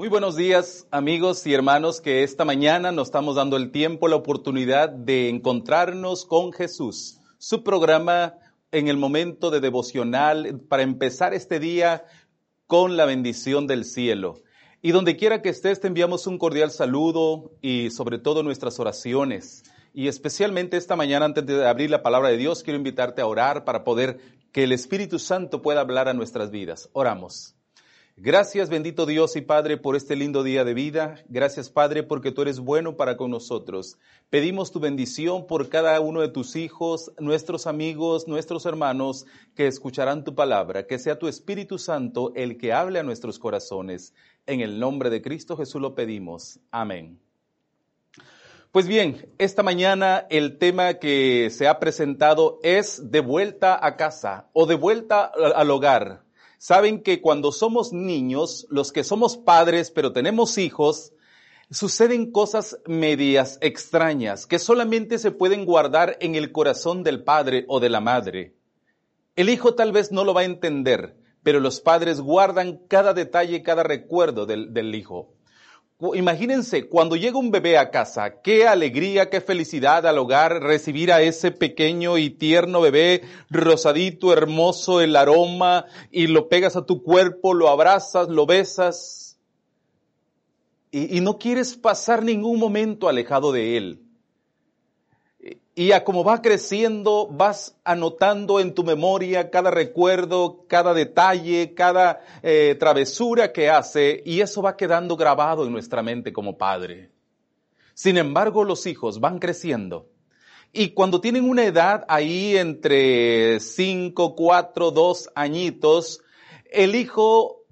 Muy buenos días amigos y hermanos que esta mañana nos estamos dando el tiempo, la oportunidad de encontrarnos con Jesús. Su programa en el momento de devocional para empezar este día con la bendición del cielo. Y donde quiera que estés te enviamos un cordial saludo y sobre todo nuestras oraciones. Y especialmente esta mañana antes de abrir la palabra de Dios quiero invitarte a orar para poder que el Espíritu Santo pueda hablar a nuestras vidas. Oramos. Gracias, bendito Dios y Padre, por este lindo día de vida. Gracias, Padre, porque tú eres bueno para con nosotros. Pedimos tu bendición por cada uno de tus hijos, nuestros amigos, nuestros hermanos que escucharán tu palabra. Que sea tu Espíritu Santo el que hable a nuestros corazones. En el nombre de Cristo Jesús lo pedimos. Amén. Pues bien, esta mañana el tema que se ha presentado es de vuelta a casa o de vuelta al hogar saben que cuando somos niños, los que somos padres pero tenemos hijos, suceden cosas medias extrañas que solamente se pueden guardar en el corazón del padre o de la madre. El hijo tal vez no lo va a entender, pero los padres guardan cada detalle, cada recuerdo del, del hijo. Imagínense, cuando llega un bebé a casa, qué alegría, qué felicidad al hogar recibir a ese pequeño y tierno bebé, rosadito, hermoso, el aroma, y lo pegas a tu cuerpo, lo abrazas, lo besas, y, y no quieres pasar ningún momento alejado de él. Y a como va creciendo, vas anotando en tu memoria cada recuerdo, cada detalle, cada eh, travesura que hace, y eso va quedando grabado en nuestra mente como padre. Sin embargo, los hijos van creciendo. Y cuando tienen una edad ahí entre 5, 4, 2 añitos, el hijo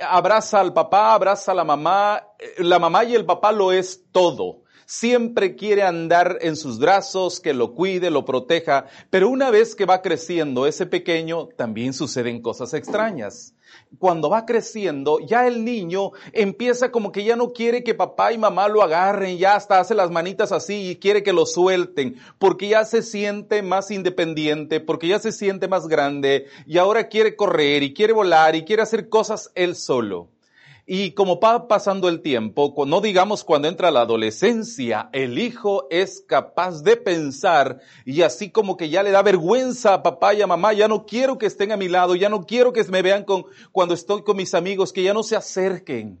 abraza al papá, abraza a la mamá, la mamá y el papá lo es todo siempre quiere andar en sus brazos, que lo cuide, lo proteja, pero una vez que va creciendo ese pequeño, también suceden cosas extrañas. Cuando va creciendo, ya el niño empieza como que ya no quiere que papá y mamá lo agarren, ya hasta hace las manitas así y quiere que lo suelten, porque ya se siente más independiente, porque ya se siente más grande y ahora quiere correr y quiere volar y quiere hacer cosas él solo. Y como va pasando el tiempo, no digamos cuando entra la adolescencia, el hijo es capaz de pensar y así como que ya le da vergüenza a papá y a mamá, ya no quiero que estén a mi lado, ya no quiero que me vean con, cuando estoy con mis amigos, que ya no se acerquen.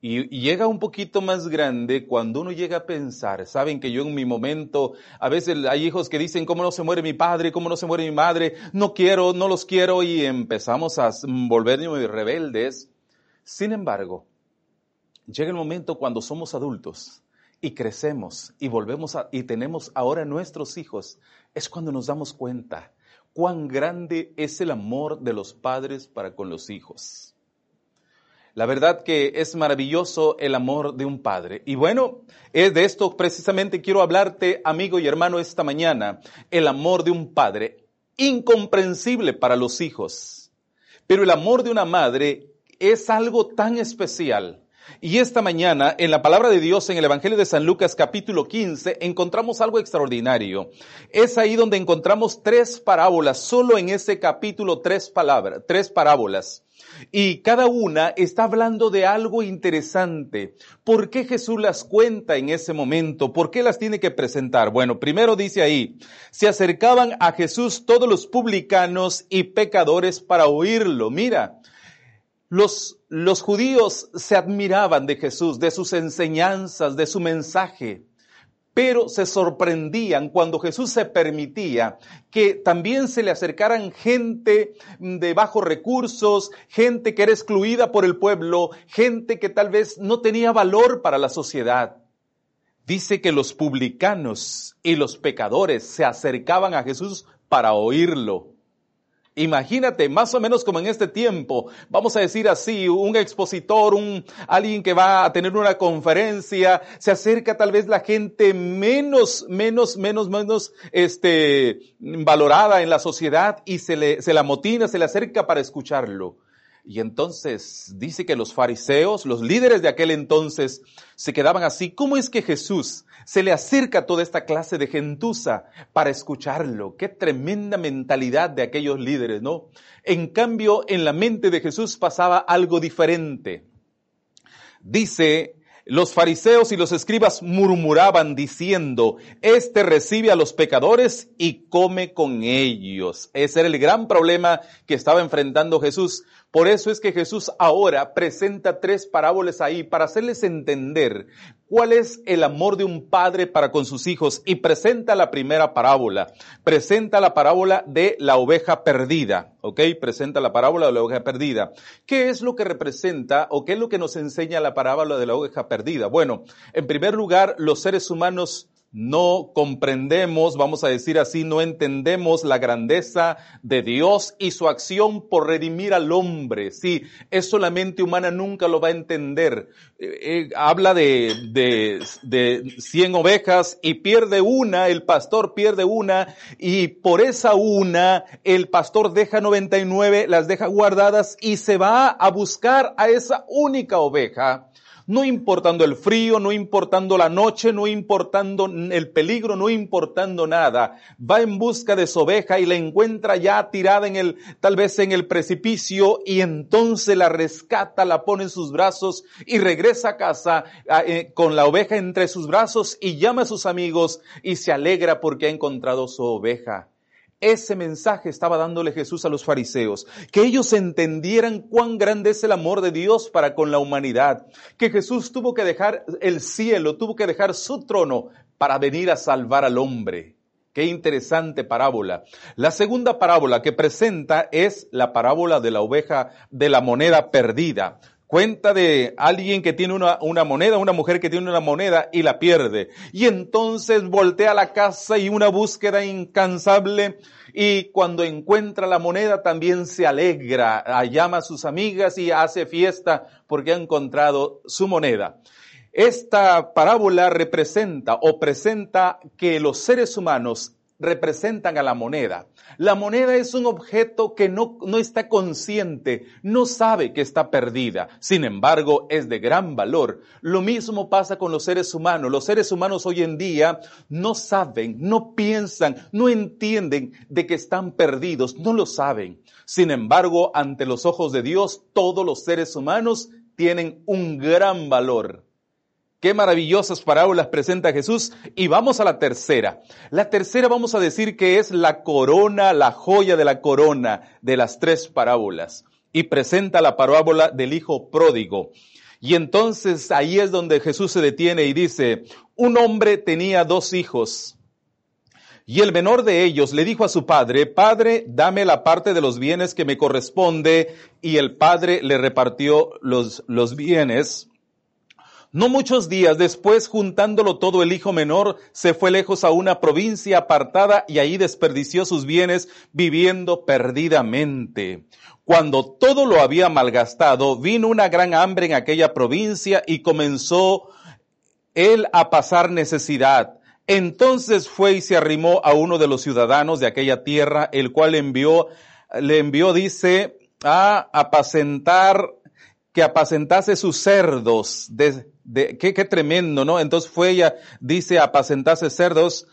Y, llega un poquito más grande cuando uno llega a pensar, saben que yo en mi momento, a veces hay hijos que dicen, ¿cómo no se muere mi padre? ¿Cómo no se muere mi madre? No quiero, no los quiero y empezamos a volvernos rebeldes sin embargo, llega el momento cuando somos adultos y crecemos y volvemos y tenemos ahora nuestros hijos, es cuando nos damos cuenta cuán grande es el amor de los padres para con los hijos. La verdad que es maravilloso el amor de un padre. Y bueno, de esto precisamente quiero hablarte, amigo y hermano, esta mañana. El amor de un padre, incomprensible para los hijos. Pero el amor de una madre es algo tan especial. Y esta mañana, en la palabra de Dios, en el Evangelio de San Lucas capítulo 15, encontramos algo extraordinario. Es ahí donde encontramos tres parábolas, solo en ese capítulo tres palabras, tres parábolas. Y cada una está hablando de algo interesante. ¿Por qué Jesús las cuenta en ese momento? ¿Por qué las tiene que presentar? Bueno, primero dice ahí, se acercaban a Jesús todos los publicanos y pecadores para oírlo. Mira, los, judíos se admiraban de Jesús, de sus enseñanzas, de su mensaje, pero se sorprendían cuando Jesús se permitía que también se le acercaran gente de bajos recursos, gente que era excluida por el pueblo, gente que tal vez no tenía valor para la sociedad. Dice que los publicanos y los pecadores se acercaban a Jesús para oírlo. Imagínate, más o menos como en este tiempo, vamos a decir así, un expositor, un, alguien que va a tener una conferencia, se acerca tal vez la gente menos, menos, menos, menos, este, valorada en la sociedad y se le, se la motina, se le acerca para escucharlo. Y entonces dice que los fariseos, los líderes de aquel entonces, se quedaban así. ¿Cómo es que Jesús se le acerca a toda esta clase de gentuza para escucharlo? Qué tremenda mentalidad de aquellos líderes, ¿no? En cambio, en la mente de Jesús pasaba algo diferente. Dice los fariseos y los escribas murmuraban diciendo, este recibe a los pecadores y come con ellos. Ese era el gran problema que estaba enfrentando Jesús. Por eso es que Jesús ahora presenta tres parábolas ahí para hacerles entender cuál es el amor de un padre para con sus hijos y presenta la primera parábola. Presenta la parábola de la oveja perdida, ¿ok? Presenta la parábola de la oveja perdida. ¿Qué es lo que representa o qué es lo que nos enseña la parábola de la oveja perdida? Bueno, en primer lugar, los seres humanos no comprendemos, vamos a decir así, no entendemos la grandeza de Dios y su acción por redimir al hombre. Sí, eso la mente humana nunca lo va a entender. Eh, eh, habla de, de, de 100 ovejas y pierde una, el pastor pierde una y por esa una el pastor deja 99, las deja guardadas y se va a buscar a esa única oveja no importando el frío, no importando la noche, no importando el peligro, no importando nada. Va en busca de su oveja y la encuentra ya tirada en el, tal vez en el precipicio y entonces la rescata, la pone en sus brazos y regresa a casa eh, con la oveja entre sus brazos y llama a sus amigos y se alegra porque ha encontrado su oveja. Ese mensaje estaba dándole Jesús a los fariseos, que ellos entendieran cuán grande es el amor de Dios para con la humanidad, que Jesús tuvo que dejar el cielo, tuvo que dejar su trono para venir a salvar al hombre. Qué interesante parábola. La segunda parábola que presenta es la parábola de la oveja de la moneda perdida cuenta de alguien que tiene una, moneda, una mujer que tiene una moneda y la pierde. Y entonces voltea a la casa y una búsqueda incansable y cuando encuentra la moneda también se alegra, llama a sus amigas y hace fiesta porque ha encontrado su moneda. Esta parábola representa o presenta que los seres humanos representan a la moneda. La moneda es un objeto que no, no está consciente, no sabe que está perdida. Sin embargo, es de gran valor. Lo mismo pasa con los seres humanos. Los seres humanos hoy en día no saben, no piensan, no entienden de que están perdidos, no lo saben. Sin embargo, ante los ojos de Dios, todos los seres humanos tienen un gran valor. Qué maravillosas parábolas presenta Jesús. Y vamos a la tercera. La tercera vamos a decir que es la corona, la joya de la corona de las tres parábolas. Y presenta la parábola del hijo pródigo. Y entonces ahí es donde Jesús se detiene y dice, un hombre tenía dos hijos. Y el menor de ellos le dijo a su padre, Padre, dame la parte de los bienes que me corresponde. Y el padre le repartió los, los bienes. No muchos días después, juntándolo todo, el hijo menor se fue lejos a una provincia apartada y ahí desperdició sus bienes viviendo perdidamente. Cuando todo lo había malgastado, vino una gran hambre en aquella provincia y comenzó él a pasar necesidad. Entonces fue y se arrimó a uno de los ciudadanos de aquella tierra, el cual envió, le envió, dice, a apacentar, que apacentase sus cerdos de, de, qué, qué tremendo, ¿no? Entonces fue ella, dice, apacentase cerdos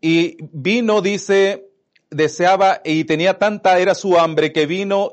y vino, dice, deseaba y tenía tanta era su hambre que vino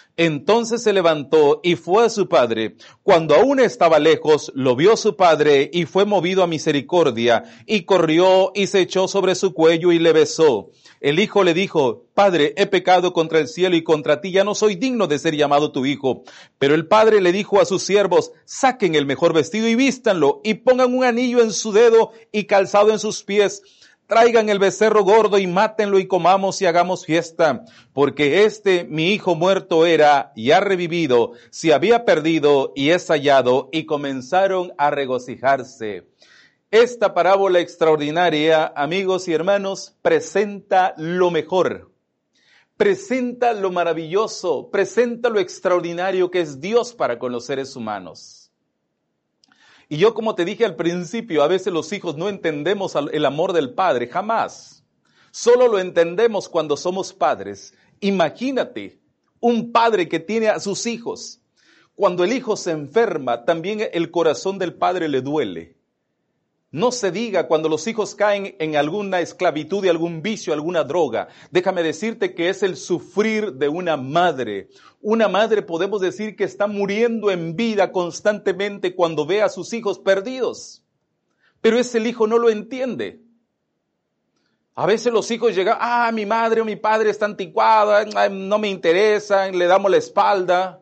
Entonces se levantó y fue a su padre. Cuando aún estaba lejos, lo vio su padre y fue movido a misericordia y corrió y se echó sobre su cuello y le besó. El hijo le dijo, Padre, he pecado contra el cielo y contra ti, ya no soy digno de ser llamado tu hijo. Pero el padre le dijo a sus siervos, saquen el mejor vestido y vístanlo y pongan un anillo en su dedo y calzado en sus pies traigan el becerro gordo y mátenlo y comamos y hagamos fiesta, porque este mi hijo muerto era y ha revivido, se había perdido y es hallado, y comenzaron a regocijarse. Esta parábola extraordinaria, amigos y hermanos, presenta lo mejor, presenta lo maravilloso, presenta lo extraordinario que es Dios para con los seres humanos. Y yo como te dije al principio, a veces los hijos no entendemos el amor del padre, jamás. Solo lo entendemos cuando somos padres. Imagínate un padre que tiene a sus hijos. Cuando el hijo se enferma, también el corazón del padre le duele. No se diga cuando los hijos caen en alguna esclavitud y algún vicio, alguna droga. Déjame decirte que es el sufrir de una madre. Una madre podemos decir que está muriendo en vida constantemente cuando ve a sus hijos perdidos. Pero ese hijo no lo entiende. A veces los hijos llegan, ah, mi madre o mi padre está anticuada, no me interesa, le damos la espalda.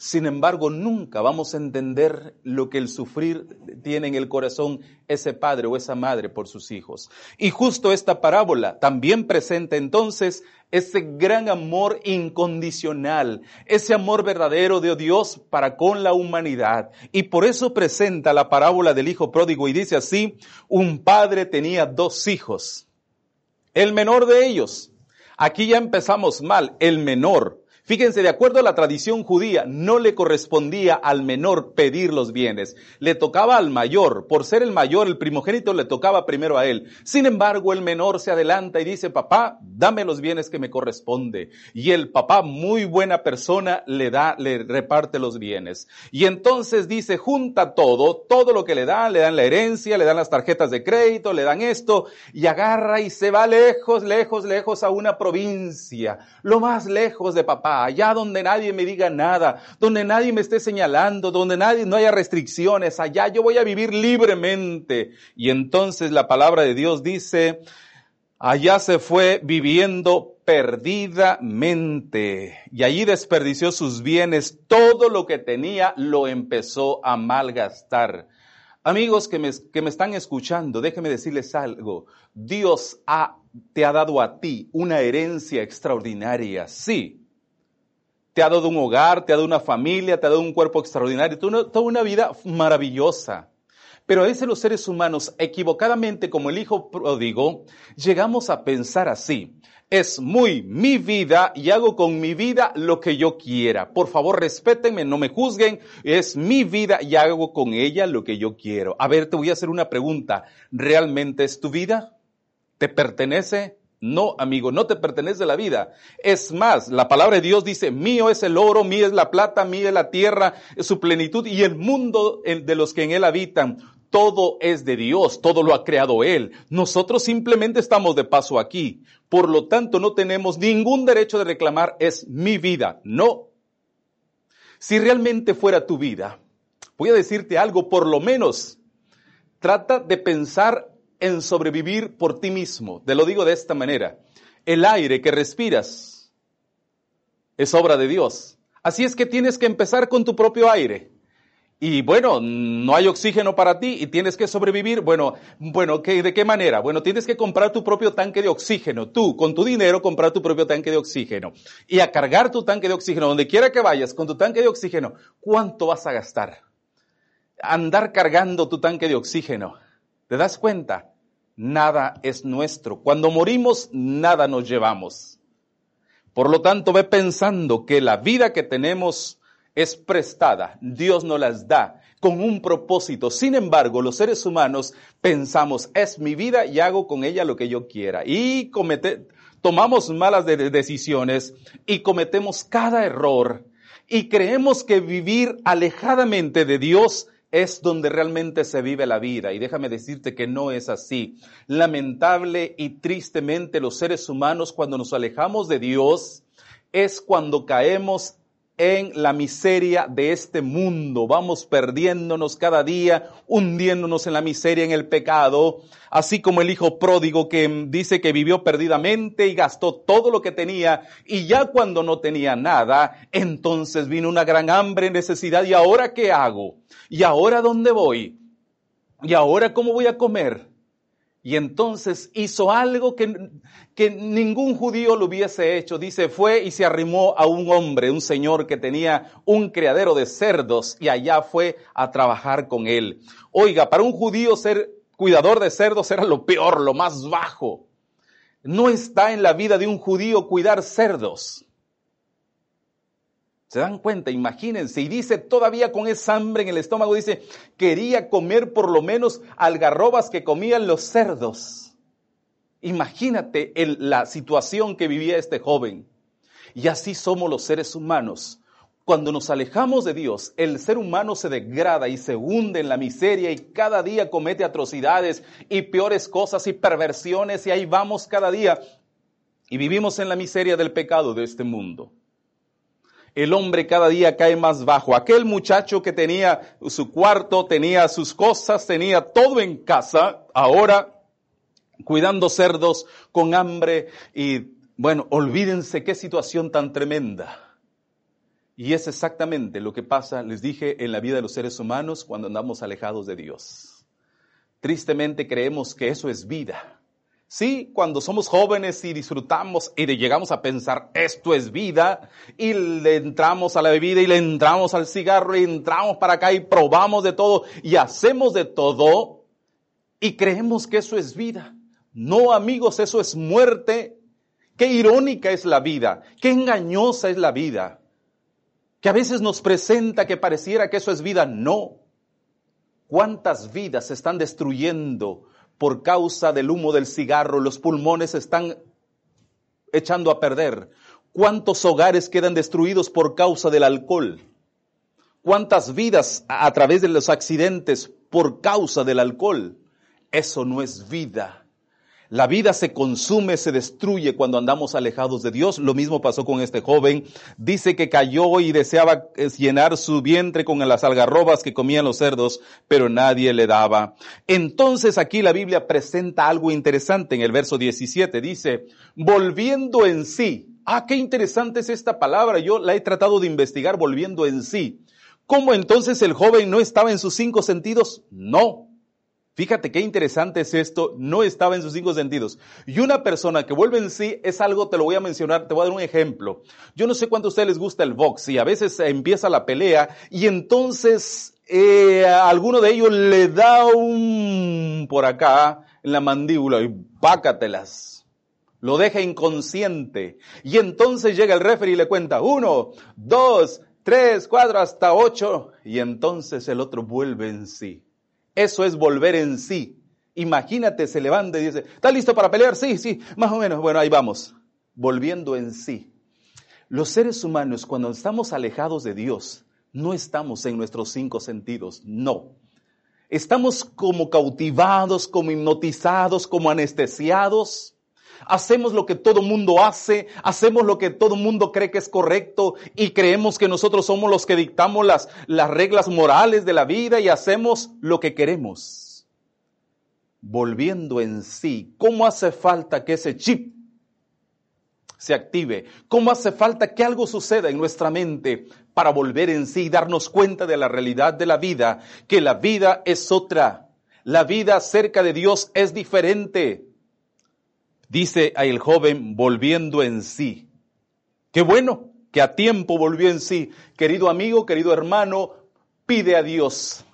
Sin embargo, nunca vamos a entender lo que el sufrir tiene en el corazón ese padre o esa madre por sus hijos. Y justo esta parábola también presenta entonces ese gran amor incondicional, ese amor verdadero de Dios para con la humanidad. Y por eso presenta la parábola del hijo pródigo y dice así, un padre tenía dos hijos. El menor de ellos, aquí ya empezamos mal, el menor Fíjense, de acuerdo a la tradición judía, no le correspondía al menor pedir los bienes, le tocaba al mayor. Por ser el mayor, el primogénito le tocaba primero a él. Sin embargo, el menor se adelanta y dice, papá, dame los bienes que me corresponde. Y el papá, muy buena persona, le da, le reparte los bienes. Y entonces dice, junta todo, todo lo que le dan, le dan la herencia, le dan las tarjetas de crédito, le dan esto, y agarra y se va lejos, lejos, lejos a una provincia, lo más lejos de papá allá donde nadie me diga nada, donde nadie me esté señalando, donde nadie, no haya restricciones, allá yo voy a vivir libremente. Y entonces la palabra de Dios dice, allá se fue viviendo perdidamente y allí desperdició sus bienes, todo lo que tenía lo empezó a malgastar. Amigos que me, que me están escuchando, déjenme decirles algo. Dios te ha dado a ti una herencia extraordinaria, sí te ha dado un hogar, te ha dado una familia, te ha dado un cuerpo extraordinario, toda una vida maravillosa. Pero a veces los seres humanos, equivocadamente como el hijo pródigo, llegamos a pensar así. Es muy mi vida y hago con mi vida lo que yo quiera. Por favor, respétenme, no me juzguen. Es mi vida y hago con ella lo que yo quiero. A ver, te voy a hacer una pregunta. ¿Realmente es tu vida? ¿Te pertenece? No, amigo, no te pertenece la vida. Es más, la palabra de Dios dice, mío es el oro, mío es la plata, mío es la tierra, es su plenitud y el mundo de los que en él habitan. Todo es de Dios, todo lo ha creado Él. Nosotros simplemente estamos de paso aquí. Por lo tanto, no tenemos ningún derecho de reclamar es mi vida. No. Si realmente fuera tu vida, voy a decirte algo, por lo menos, trata de pensar en sobrevivir por ti mismo. Te lo digo de esta manera. El aire que respiras es obra de Dios. Así es que tienes que empezar con tu propio aire. Y bueno, no hay oxígeno para ti y tienes que sobrevivir. Bueno, bueno, ¿de qué manera? Bueno, tienes que comprar tu propio tanque de oxígeno. Tú, con tu dinero, comprar tu propio tanque de oxígeno. Y a cargar tu tanque de oxígeno, donde quiera que vayas, con tu tanque de oxígeno, ¿cuánto vas a gastar? Andar cargando tu tanque de oxígeno. ¿Te das cuenta? Nada es nuestro. Cuando morimos, nada nos llevamos. Por lo tanto, ve pensando que la vida que tenemos es prestada. Dios nos las da con un propósito. Sin embargo, los seres humanos pensamos, es mi vida y hago con ella lo que yo quiera. Y comete, tomamos malas decisiones y cometemos cada error y creemos que vivir alejadamente de Dios es donde realmente se vive la vida. Y déjame decirte que no es así. Lamentable y tristemente los seres humanos cuando nos alejamos de Dios es cuando caemos en la miseria de este mundo. Vamos perdiéndonos cada día, hundiéndonos en la miseria, en el pecado, así como el hijo pródigo que dice que vivió perdidamente y gastó todo lo que tenía y ya cuando no tenía nada, entonces vino una gran hambre, necesidad y ahora qué hago? ¿Y ahora dónde voy? ¿Y ahora cómo voy a comer? Y entonces hizo algo que, ningún judío lo hubiese hecho. Dice, fue y se arrimó a un hombre, un señor que tenía un criadero de cerdos y allá fue a trabajar con él. Oiga, para un judío ser cuidador de cerdos era lo peor, lo más bajo. No está en la vida de un judío cuidar cerdos. ¿Se dan cuenta? Imagínense. Y dice, todavía con esa hambre en el estómago, dice, quería comer por lo menos algarrobas que comían los cerdos. Imagínate la situación que vivía este joven. Y así somos los seres humanos. Cuando nos alejamos de Dios, el ser humano se degrada y se hunde en la miseria y cada día comete atrocidades y peores cosas y perversiones y ahí vamos cada día y vivimos en la miseria del pecado de este mundo el hombre cada día cae más bajo. Aquel muchacho que tenía su cuarto, tenía sus cosas, tenía todo en casa, ahora cuidando cerdos con hambre y bueno, olvídense qué situación tan tremenda. Y es exactamente lo que pasa, les dije, en la vida de los seres humanos cuando andamos alejados de Dios. Tristemente creemos que eso es vida. Sí, cuando somos jóvenes y disfrutamos y llegamos a pensar esto es vida y le entramos a la bebida y le entramos al cigarro y entramos para acá y probamos de todo y hacemos de todo y creemos que eso es vida. No amigos, eso es muerte. Qué irónica es la vida, qué engañosa es la vida. Que a veces nos presenta que pareciera que eso es vida. No. ¿Cuántas vidas se están destruyendo por causa del humo del cigarro, los pulmones están echando a perder. ¿Cuántos hogares quedan destruidos por causa del alcohol? ¿Cuántas vidas a través de los accidentes por causa del alcohol? Eso no es vida. La vida se consume, se destruye cuando andamos alejados de Dios. Lo mismo pasó con este joven. Dice que cayó y deseaba eh, llenar su vientre con las algarrobas que comían los cerdos, pero nadie le daba. Entonces aquí la Biblia presenta algo interesante en el verso 17. Dice, volviendo en sí. Ah, qué interesante es esta palabra. Yo la he tratado de investigar volviendo en sí. ¿Cómo entonces el joven no estaba en sus cinco sentidos? No. Fíjate qué interesante es esto, no estaba en sus cinco sentidos. Y una persona que vuelve en sí es algo, te lo voy a mencionar, te voy a dar un ejemplo. Yo no sé cuánto a ustedes les gusta el box y a veces empieza la pelea y entonces eh, a alguno de ellos le da un por acá en la mandíbula y pácatelas. Lo deja inconsciente. Y entonces llega el referee y le cuenta uno, dos, tres, cuatro, hasta ocho. Y entonces el otro vuelve en sí. Eso es volver en sí. Imagínate, se levanta y dice, ¿está listo para pelear? Sí, sí, más o menos. Bueno, ahí vamos. Volviendo en sí. Los seres humanos, cuando estamos alejados de Dios, no estamos en nuestros cinco sentidos, no. Estamos como cautivados, como hipnotizados, como anestesiados hacemos lo que todo mundo hace, hacemos lo que todo mundo cree que es correcto y creemos que nosotros somos los que dictamos las, las reglas morales de la vida y hacemos lo que queremos. Volviendo en sí, ¿cómo hace falta que ese chip se active? ¿Cómo hace falta que algo suceda en nuestra mente para volver en sí y darnos cuenta de la realidad de la vida? Que la vida es otra. La vida cerca de Dios es diferente. Dice el joven volviendo en sí. Qué bueno que a tiempo volvió en sí. Querido amigo, querido hermano, pide a Dios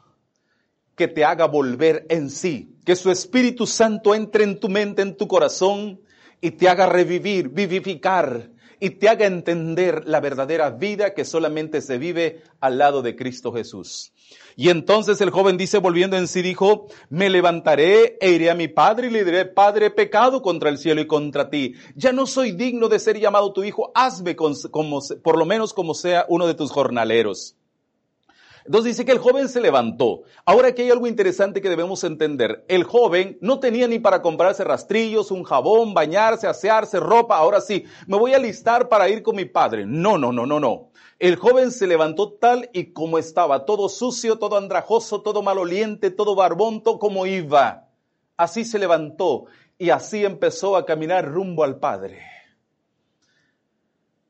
que te haga volver en sí, que su Espíritu Santo entre en tu mente, en tu corazón y te haga revivir, vivificar y te haga entender la verdadera vida que solamente se vive al lado de Cristo Jesús. Y entonces el joven dice, volviendo en sí, dijo, me levantaré e iré a mi padre y le diré, Padre, pecado contra el cielo y contra ti. Ya no soy digno de ser llamado tu hijo, hazme como, por lo menos como sea uno de tus jornaleros. Entonces dice que el joven se levantó. Ahora aquí hay algo interesante que debemos entender. El joven no tenía ni para comprarse rastrillos, un jabón, bañarse, asearse, ropa. Ahora sí, me voy a listar para ir con mi padre. No, no, no, no, no. El joven se levantó tal y como estaba, todo sucio, todo andrajoso, todo maloliente, todo barbonto como iba. Así se levantó y así empezó a caminar rumbo al Padre.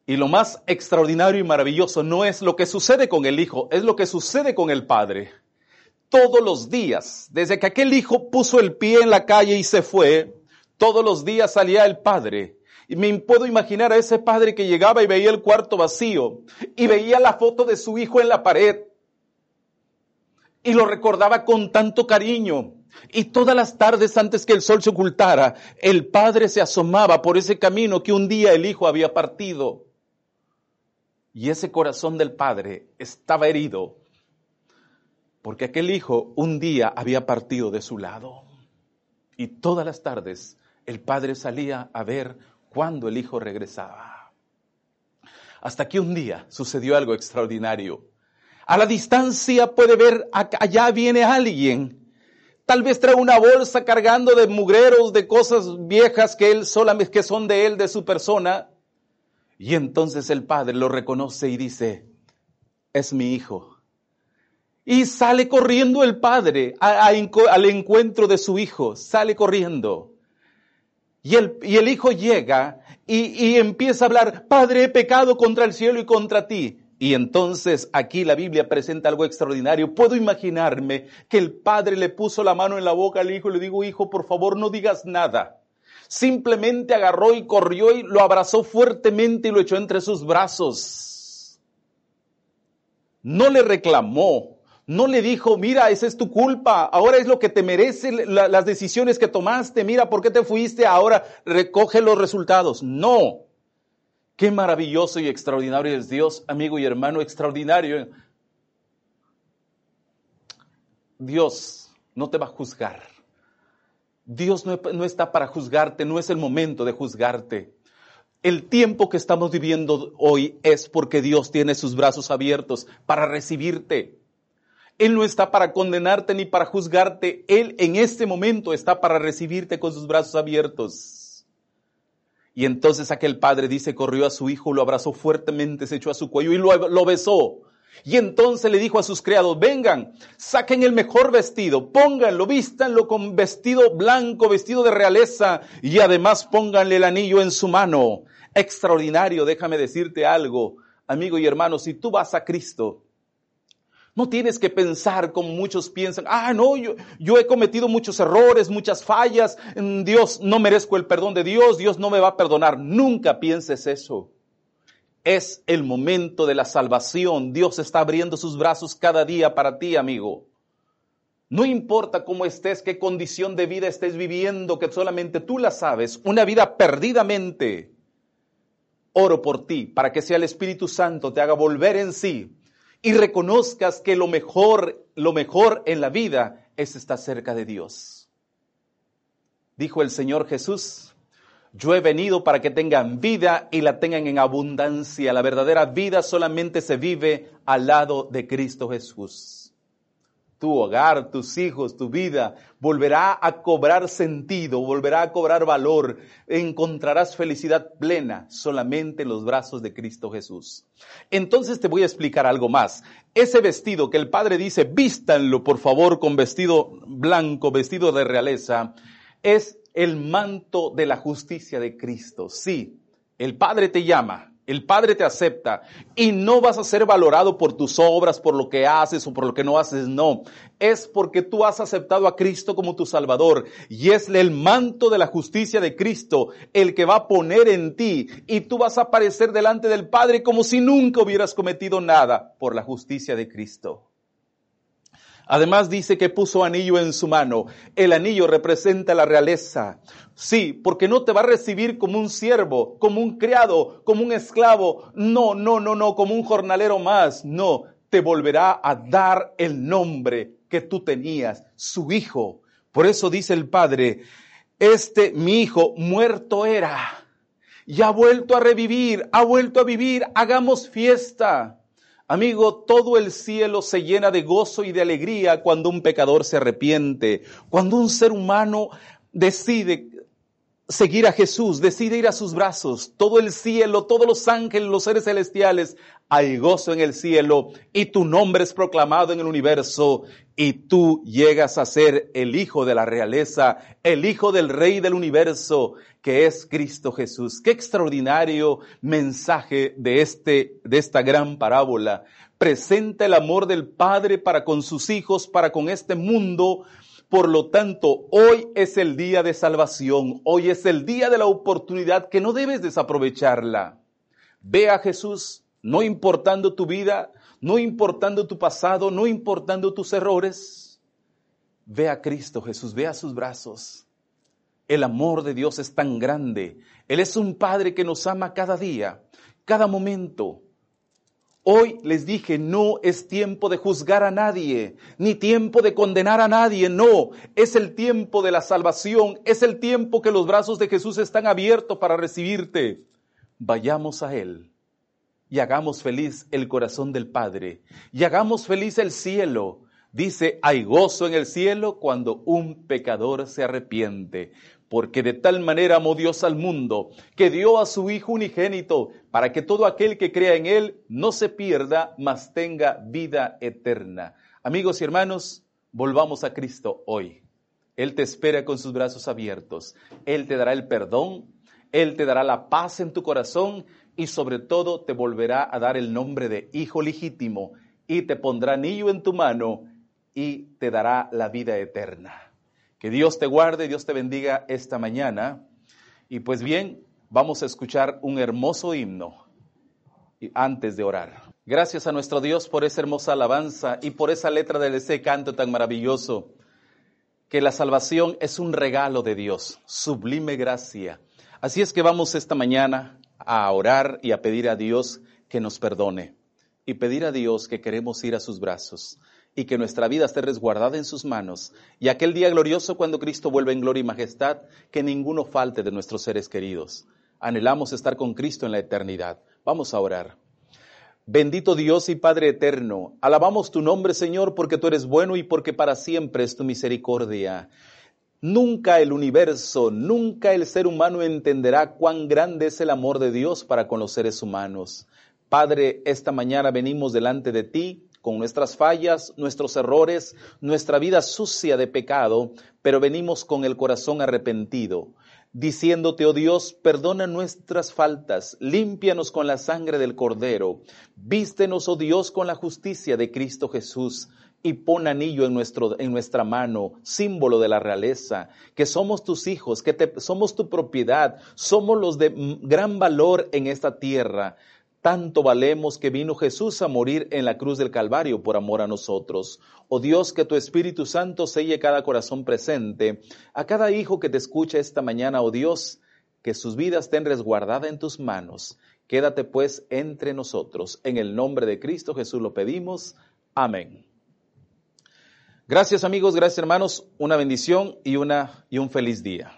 Y lo más extraordinario y maravilloso no es lo que sucede con el Hijo, es lo que sucede con el Padre. Todos los días, desde que aquel Hijo puso el pie en la calle y se fue, todos los días salía el Padre y me puedo imaginar a ese padre que llegaba y veía el cuarto vacío y veía la foto de su hijo en la pared y lo recordaba con tanto cariño. Y todas las tardes antes que el sol se ocultara, el padre se asomaba por ese camino que un día el hijo había partido. Y ese corazón del padre estaba herido porque aquel hijo un día había partido de su lado. Y todas las tardes el padre salía a ver cuándo el hijo regresaba. Hasta que un día sucedió algo extraordinario. A la distancia puede ver, allá viene alguien. Tal vez trae una bolsa cargando de mugreros, de cosas viejas que él solamente, que son de él, de su persona. Y entonces el padre lo reconoce y dice, es mi hijo. Y sale corriendo el padre al encuentro de su hijo, sale corriendo. Y el, y el hijo llega y, y empieza a hablar, Padre, he pecado contra el cielo y contra ti. Y entonces aquí la Biblia presenta algo extraordinario. Puedo imaginarme que el padre le puso la mano en la boca al hijo y le digo, hijo, por favor no digas nada. Simplemente agarró y corrió y lo abrazó fuertemente y lo echó entre sus brazos. No le reclamó, no le dijo, mira, esa es tu culpa, ahora es lo que te merece las decisiones que tomaste, mira, ¿por qué te fuiste? Ahora recoge los resultados. No. Qué maravilloso y extraordinario es Dios, amigo y hermano, extraordinario. Dios no te va a juzgar. Dios no, no, está para juzgarte, no es el momento de juzgarte. El tiempo que estamos viviendo hoy es porque Dios tiene sus brazos abiertos para recibirte. Él no está para condenarte ni para juzgarte. Él en este momento está para recibirte con sus brazos abiertos. Y entonces aquel padre dice, corrió a su hijo, lo abrazó fuertemente, se echó a su cuello y lo, lo besó. Y entonces le dijo a sus criados, vengan, saquen el mejor vestido, pónganlo, vístanlo con vestido blanco, vestido de realeza, y además pónganle el anillo en su mano. Extraordinario, déjame decirte algo, amigo y hermano, si tú vas a Cristo, no tienes que pensar como muchos piensan, ah, no, yo, yo he cometido muchos errores, muchas fallas, mm, Dios, no merezco el perdón de Dios, Dios no me va a perdonar. Nunca pienses eso. Es el momento de la salvación. Dios está abriendo sus brazos cada día para ti, amigo. No importa cómo estés, qué condición de vida estés viviendo, que solamente tú la sabes, una vida perdidamente. Oro por ti para que sea el Espíritu Santo te haga volver en sí y reconozcas que lo mejor, lo mejor en la vida es estar cerca de Dios. Dijo el Señor Jesús, yo he venido para que tengan vida y la tengan en abundancia. La verdadera vida solamente se vive al lado de Cristo Jesús tu hogar, tus hijos, tu vida, volverá a cobrar sentido, volverá a cobrar valor, encontrarás felicidad plena solamente en los brazos de Cristo Jesús. Entonces te voy a explicar algo más. Ese vestido que el Padre dice, vístanlo por favor con vestido blanco, vestido de realeza, es el manto de la justicia de Cristo. Sí, el Padre te llama, el Padre te acepta y no vas a ser valorado por tus obras, por lo que haces o por lo que no haces, no. Es porque tú has aceptado a Cristo como tu Salvador y es el manto de la justicia de Cristo el que va a poner en ti y tú vas a aparecer delante del Padre como si nunca hubieras cometido nada por la justicia de Cristo. Además dice que puso anillo en su mano. El anillo representa la realeza. Sí, porque no te va a recibir como un siervo, como un criado, como un esclavo. No, no, no, no, como un jornalero más. No, te volverá a dar el nombre que tú tenías, su hijo. Por eso dice el Padre, este mi hijo muerto era y ha vuelto a revivir, ha vuelto a vivir, hagamos fiesta. Amigo, todo el cielo se llena de gozo y de alegría cuando un pecador se arrepiente, cuando un ser humano decide seguir a Jesús, decide ir a sus brazos. Todo el cielo, todos los ángeles, los seres celestiales, hay gozo en el cielo y tu nombre es proclamado en el universo y tú llegas a ser el hijo de la realeza, el hijo del rey del universo, que es Cristo Jesús. Qué extraordinario mensaje de este, de esta gran parábola. Presenta el amor del Padre para con sus hijos, para con este mundo. Por lo tanto, hoy es el día de salvación. Hoy es el día de la oportunidad que no debes desaprovecharla. Ve a Jesús, no importando tu vida, no importando tu pasado, no importando tus errores. Ve a Cristo Jesús, ve a sus brazos. El amor de Dios es tan grande. Él es un Padre que nos ama cada día, cada momento. Hoy les dije, no es tiempo de juzgar a nadie, ni tiempo de condenar a nadie, no, es el tiempo de la salvación, es el tiempo que los brazos de Jesús están abiertos para recibirte. Vayamos a Él y hagamos feliz el corazón del Padre y hagamos feliz el cielo. Dice, hay gozo en el cielo cuando un pecador se arrepiente porque de tal manera amó Dios al mundo, que dio a su Hijo unigénito, para que todo aquel que crea en Él no se pierda, mas tenga vida eterna. Amigos y hermanos, volvamos a Cristo hoy. Él te espera con sus brazos abiertos. Él te dará el perdón, Él te dará la paz en tu corazón y sobre todo te volverá a dar el nombre de Hijo legítimo y te pondrá anillo en tu mano y te dará la vida eterna. Que Dios te guarde, Dios te bendiga esta mañana. Y pues bien, vamos a escuchar un hermoso himno antes de orar. Gracias a nuestro Dios por esa hermosa alabanza y por esa letra de ese canto tan maravilloso, que la salvación es un regalo de Dios, sublime gracia. Así es que vamos esta mañana a orar y a pedir a Dios que nos perdone y pedir a Dios que queremos ir a sus brazos y que nuestra vida esté resguardada en sus manos. Y aquel día glorioso cuando Cristo vuelva en gloria y majestad, que ninguno falte de nuestros seres queridos. Anhelamos estar con Cristo en la eternidad. Vamos a orar. Bendito Dios y Padre eterno, alabamos tu nombre, Señor, porque tú eres bueno y porque para siempre es tu misericordia. Nunca el universo, nunca el ser humano entenderá cuán grande es el amor de Dios para con los seres humanos. Padre, esta mañana venimos delante de ti con nuestras fallas, nuestros errores, nuestra vida sucia de pecado, pero venimos con el corazón arrepentido, diciéndote, oh Dios, perdona nuestras faltas, límpianos con la sangre del Cordero, vístenos, oh Dios, con la justicia de Cristo Jesús y pon anillo en, nuestro, en nuestra mano, símbolo de la realeza, que somos tus hijos, que somos tu propiedad, somos los de gran valor en esta tierra. Tanto valemos que vino Jesús a morir en la cruz del Calvario por amor a nosotros. Oh Dios, que tu Espíritu Santo selle cada corazón presente, a cada hijo que te escucha esta mañana, oh Dios, que sus vidas estén resguardadas en tus manos. Quédate pues entre nosotros. En el nombre de Cristo Jesús lo pedimos. Amén. Gracias amigos, gracias hermanos, una bendición y, una, y un feliz día.